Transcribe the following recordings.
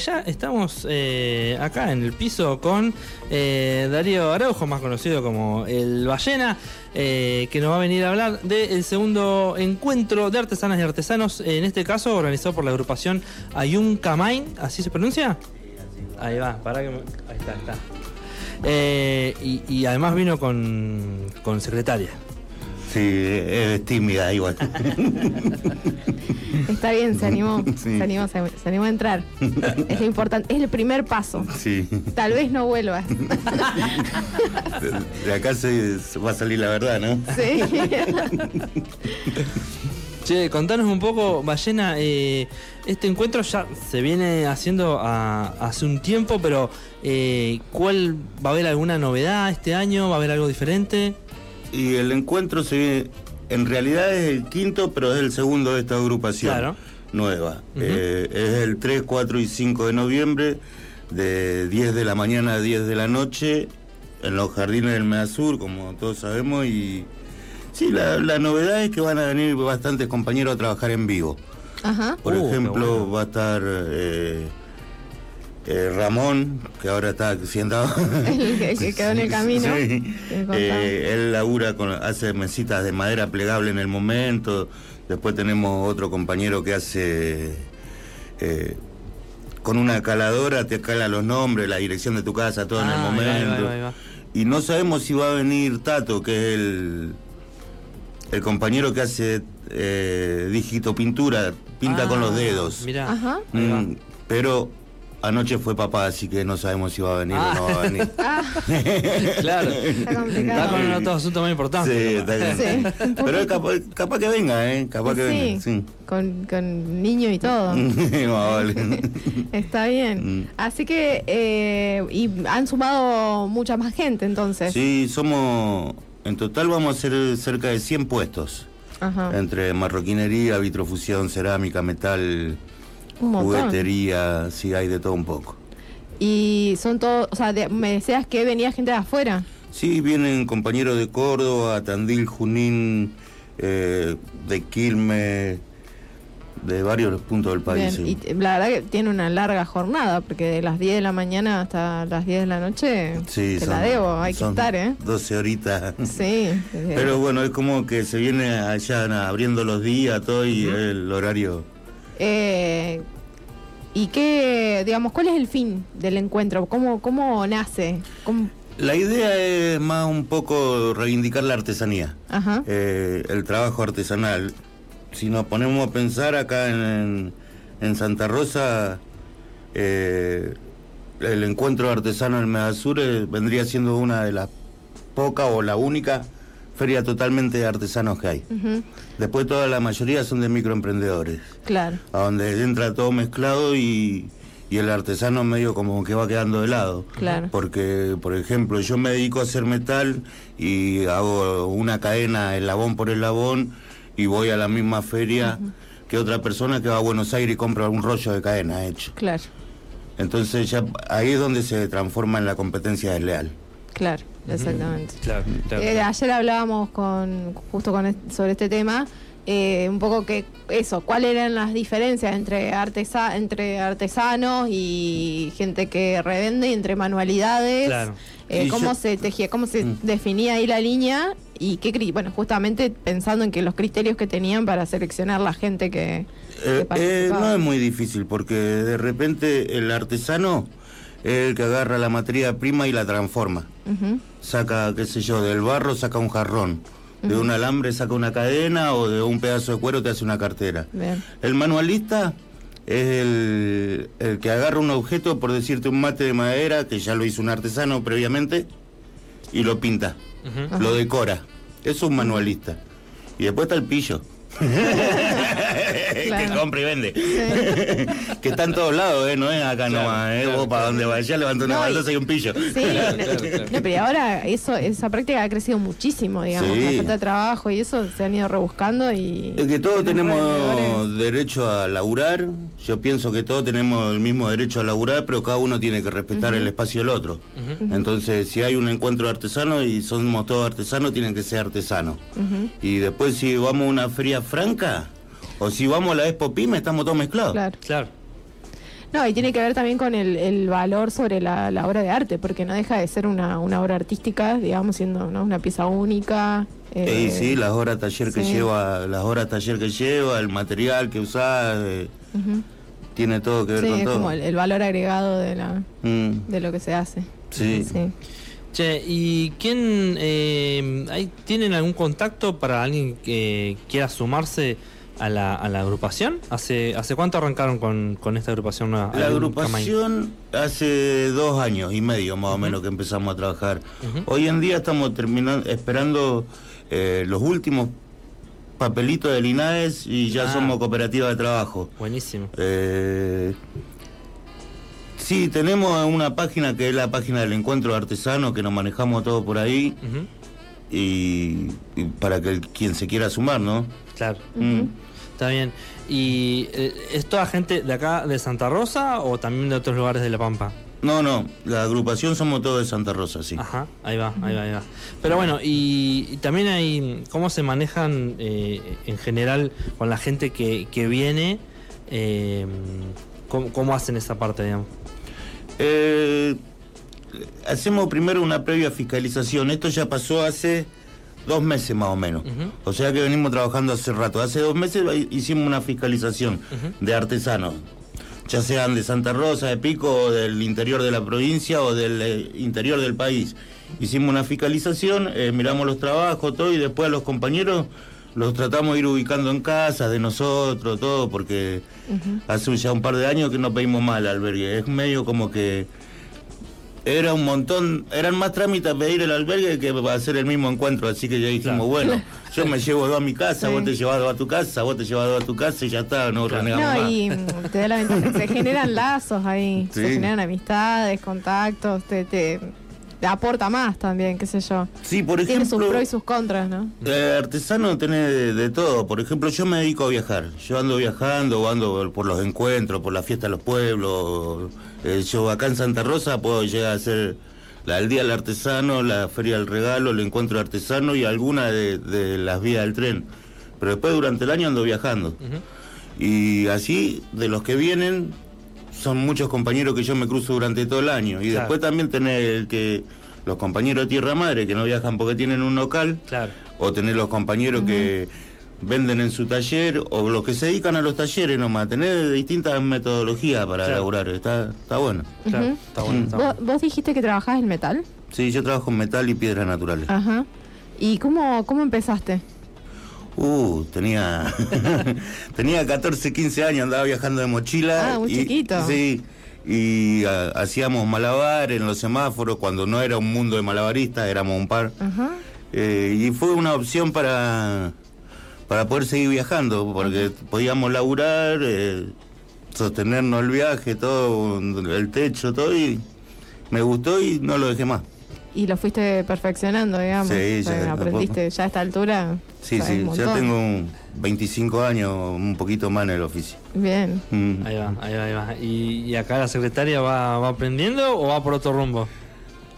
ya estamos eh, acá en el piso con eh, Darío Araujo, más conocido como el Ballena, eh, que nos va a venir a hablar del segundo encuentro de artesanas y artesanos, en este caso organizado por la agrupación Ayun Kamain, ¿así se pronuncia? Ahí va, para que me- Ahí está, está. Y, y además vino con, con secretaria. Sí, es tímida igual. Está bien, se animó. Sí. Se animó, se, se animó a entrar. Es lo importante, es el primer paso. Sí. Tal vez no vuelvas. De acá se, se va a salir la verdad, ¿no? Sí. Che, contanos un poco, Ballena, eh, este encuentro ya se viene haciendo a- hace un tiempo, pero eh, ¿cuál va a haber alguna novedad este año? ¿Va a haber algo diferente? Y el encuentro se viene, en realidad es el quinto, pero es el segundo de esta agrupación Claro. nueva. Eh, es el 3, 4 y 5 de noviembre, de 10 de la mañana a 10 de la noche, en los jardines del Medasur, como todos sabemos. Y sí, la, la novedad es que van a venir bastantes compañeros a trabajar en vivo. Ajá. Por Uh, ejemplo, bueno. va a estar eh, eh, Ramón, que ahora está siendo... El que, quedó en el camino. Sí. Eh, él labura, con, hace mesitas de madera plegable en el momento. Después tenemos otro compañero que hace... eh, con una caladora te cala los nombres, la dirección de tu casa, todo en el Ah, momento. ahí va, ahí va, ahí va. Y no sabemos si va a venir Tato, que es el, el compañero que hace eh, dígito pintura, pinta con los Ah, dedos. Mirá. Ajá. Mm, pero anoche fue papá, así que no sabemos si va a venir Ah. o no va a venir. Ah, Claro. está Está complicado. con otro asunto muy importante. Sí, capaz. está bien. Sí, Pero es capaz, capaz que venga, ¿eh? Capaz que venga, Sí, sí. con, con niño y todo. Vale. Está bien. Mm. Así que, eh, y han sumado mucha más gente entonces. Sí, somos. En total vamos a ser cerca de 100 puestos. Ajá. Entre marroquinería, vitrofusión, cerámica, metal. Juguetería, sí, hay de todo un poco. Y son todos, o sea, de- me decías que venía gente de afuera. Sí, vienen compañeros de Córdoba, Tandil, Junín, eh, de Quilmes, de varios puntos del país. Bien, sí. Y la verdad que tiene una larga jornada, porque de las 10 de la mañana hasta las 10 de la noche Sí, te son- la debo, hay que son estar, ¿eh? 12 horitas. Sí. Pero bueno, es como que se viene allá abriendo los días, todo y el horario. Eh, ¿Y qué, digamos, cuál es el fin del encuentro? ¿Cómo, cómo nace? ¿Cómo- La idea es más un poco reivindicar la artesanía, Ajá. eh, el trabajo artesanal. Si nos ponemos a pensar acá en, en Santa Rosa, eh, el encuentro artesano en Medasur eh, vendría siendo una de las pocas o la única feria totalmente de artesanos que hay. Después toda la mayoría son de microemprendedores. Claro. a donde entra todo mezclado y, y el artesano medio como que va quedando de lado. Claro. Porque, por ejemplo, yo me dedico a hacer metal y hago una cadena eslabón por eslabón y voy a la misma feria que otra persona que va a Buenos Aires y compra un rollo de cadena hecho. Claro, Entonces ya ahí es donde se transforma en la competencia desleal. claro, exactamente. Claro, claro. Eh, ayer hablábamos con justo con sobre este tema, eh, un poco que eso, cuáles eran las diferencias entre artesa entre artesanos y gente que revende, y entre manualidades, Claro. eh, cómo yo- se tejía, cómo se Mm. definía ahí la línea y qué bueno, justamente pensando en que los criterios que tenían para seleccionar la gente que, que Eh, participaba. no es muy difícil porque de repente el artesano es el que agarra la materia prima y la transforma. Saca, qué sé yo, del barro saca un jarrón, de un alambre saca una cadena o de un pedazo de cuero te hace una cartera. bien. El manualista es el, el que agarra un objeto, por decirte un mate de madera, que ya lo hizo un artesano previamente, y lo pinta, lo decora. Es un manualista. Y después está el pillo. que compra y vende. que está en todos lados, ¿eh? No es acá Claro, nomás, ¿eh? claro, Vos para donde vayas levanta una No, y- baldosa y un pillo. Sí, Claro, no, claro. no, pero ahora eso, esa práctica ha crecido muchísimo, digamos, Sí. la falta de trabajo y eso se han ido rebuscando y... Es que todos tenemos derecho a laburar. Yo pienso que todos tenemos el mismo derecho a laburar, pero cada uno tiene que respetar el espacio del otro. Entonces, si hay un encuentro de artesanos y somos todos artesanos, tienen que ser artesanos. Y después, si vamos a una franca o si vamos a la Expo Pyme, estamos todos mezclados. Claro. Claro. No, y tiene que ver también con el, el valor sobre la, la obra de arte, porque no deja de ser una, una obra artística, digamos, siendo ¿no? una pieza única. eh, Eh, sí, las horas taller que sí. lleva, las horas taller que lleva, el material que usa, eh, tiene todo que ver Sí, con es todo. como el, el valor agregado de, la, Mm, de lo que se hace. sí. Sí. Che, ¿y quién eh, hay- tienen algún contacto para alguien que quiera sumarse a la, a la agrupación? ¿Hace, ¿Hace cuánto arrancaron con, con esta agrupación nueva? La agrupación hace dos años y medio más o menos que empezamos a trabajar. Hoy en día estamos terminando, esperando eh, los últimos papelitos del INAES y ya Ah. somos cooperativa de trabajo. Buenísimo. Eh, sí, tenemos una página que es la página del encuentro artesano que nos manejamos todo por ahí y, y para que el- quien se quiera sumar, ¿no? Claro, Mm. está bien. ¿Y eh, es toda gente de acá, de Santa Rosa o también de otros lugares de La Pampa? No, no, la agrupación somos todos de Santa Rosa, sí. Ajá, ahí va, ahí va, ahí va. Pero bueno, y, y también hay, ¿cómo se manejan eh, en general con la gente que, que viene? Eh, ¿cómo, cómo hacen esa parte, digamos? Eh, hacemos primero una previa fiscalización. Esto ya pasó hace dos meses más o menos. O sea que venimos trabajando hace rato. Hace dos meses hicimos una fiscalización de artesanos. Ya sean de Santa Rosa, de Pico, o del interior de la provincia o del eh, interior del país. Hicimos una fiscalización, eh, miramos los trabajos, todo, y después a los compañeros los tratamos de ir ubicando en casa de nosotros, todo, porque hace ya un par de años que no pedimos mal albergue. Es medio como que era un montón, eran más trámites pedir el albergue que hacer el mismo encuentro, así que ya dijimos, bueno, yo me llevo dos a mi casa, Sí. vos te llevas dos a tu casa, vos te llevas dos a tu casa y ya está, no renegamos No, más. y te da la ventaja, se generan lazos ahí, se generan amistades, contactos, te aporta más también, qué sé yo. Sí, por Tiene sus ejemplo, pros y sus contras, ¿no? eh, artesano tiene de, de todo. Por ejemplo, yo me dedico a viajar. Yo ando viajando, ando por los encuentros, por la fiesta de los pueblos. Eh, yo acá en Santa Rosa puedo llegar a hacer la del Día del Artesano, la Feria del Regalo, el Encuentro Artesano y alguna de, de las vías del tren. Pero después durante el año ando viajando. Y así, de los que vienen, son muchos compañeros que yo me cruzo durante todo el año. Y Claro. después también tener el que los compañeros de Tierra Madre que no viajan porque tienen un local, Claro. o tener los compañeros que venden en su taller, o los que se dedican a los talleres nomás, tener distintas metodologías para Claro. laburar, está, está bueno. Claro, Ujú. está bueno. Está ¿Vos, vos dijiste que trabajás en metal. Sí, yo trabajo en metal y piedras naturales. Ajá. ¿Y cómo, cómo empezaste? Uh, tenía tenía 14, 15 años, andaba viajando de mochila. Ah, muy y- chiquito. Sí, y hacíamos malabar en los semáforos, cuando no era un mundo de malabaristas, éramos un par. Eh, y fue una opción para, para poder seguir viajando, porque podíamos laburar, eh, sostenernos el viaje, todo, el techo, todo, y me gustó y no lo dejé más. Y lo fuiste perfeccionando, digamos. Sí, ya, aprendiste ya a esta altura. Sí, sí, ya tengo un 25 años, un poquito más en el oficio. Bien. Mm. Ahí va, ahí va, ahí va. ¿Y, y acá la secretaria va, va aprendiendo o va por otro rumbo?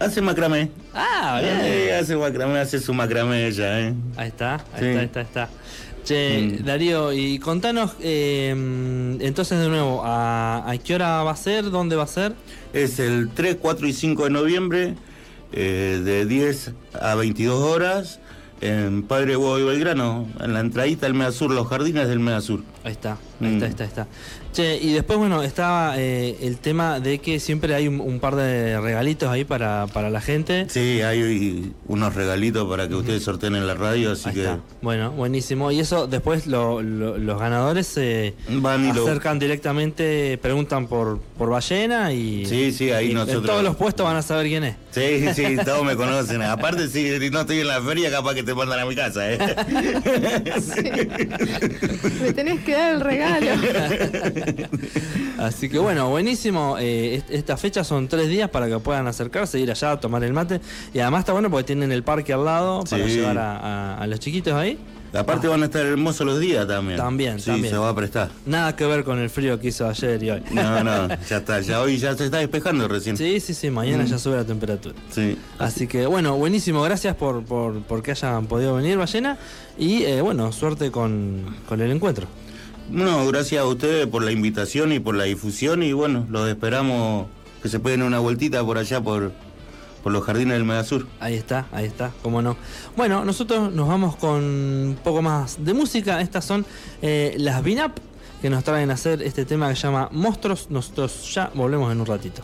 Hace macramé. Ah, Eh, bien. hace macramé, hace su macramé ella, ¿eh? Ahí está, ahí Sí. está, ahí está, ahí está. Che, Mm. Darío, y contanos, eh, entonces de nuevo, ¿a, a qué hora va a ser? ¿Dónde va a ser? Es el 3, 4 y 5 de noviembre, eh, de 10 a 22 horas, en Padre Huevo y Belgrano, en la entradita del Medasur, los jardines del Medasur. Ahí está, ahí Mm. está, ahí está, ahí está. Che, y después, bueno, estaba eh, el tema de que siempre hay un, un par de regalitos ahí para, para la gente. Sí, hay unos regalitos para que ustedes sorteen en la radio, así Ahí que está. Bueno, buenísimo. Y eso después lo- lo- los ganadores se van y lo... acercan directamente, preguntan por, por ballena y, Sí, sí, ahí y nosotros- en todos los puestos van a saber quién es. Sí, sí, todos me conocen. Aparte, si no estoy en la feria, capaz que te mandan a mi casa, ¿eh? Me tenés que dar el regalo. Así que bueno, buenísimo. Eh, est- estas fechas son tres días para que puedan acercarse, ir allá a tomar el mate. Y además está bueno porque tienen el parque al lado para Sí. llevar a, a- a los chiquitos ahí. Aparte van a estar hermosos los días también. También, sí, también. se va a prestar. Nada que ver con el frío que hizo ayer y hoy. No, no, ya está, ya hoy ya se está despejando recién. Sí, sí, sí, mañana Mm. ya sube la temperatura. Sí. Así que bueno, buenísimo, gracias por, por, por que hayan podido venir, Ballena. Y eh, bueno, suerte con, con el encuentro. No, gracias a ustedes por la invitación y por la difusión y bueno, los esperamos que se peguen una vueltita por allá por, por los jardines del Medasur. Ahí está, ahí está, cómo no. Bueno, nosotros nos vamos con un poco más de música. Estas son eh, las Binap que nos traen a hacer este tema que se llama Monstruos. Nosotros ya volvemos en un ratito.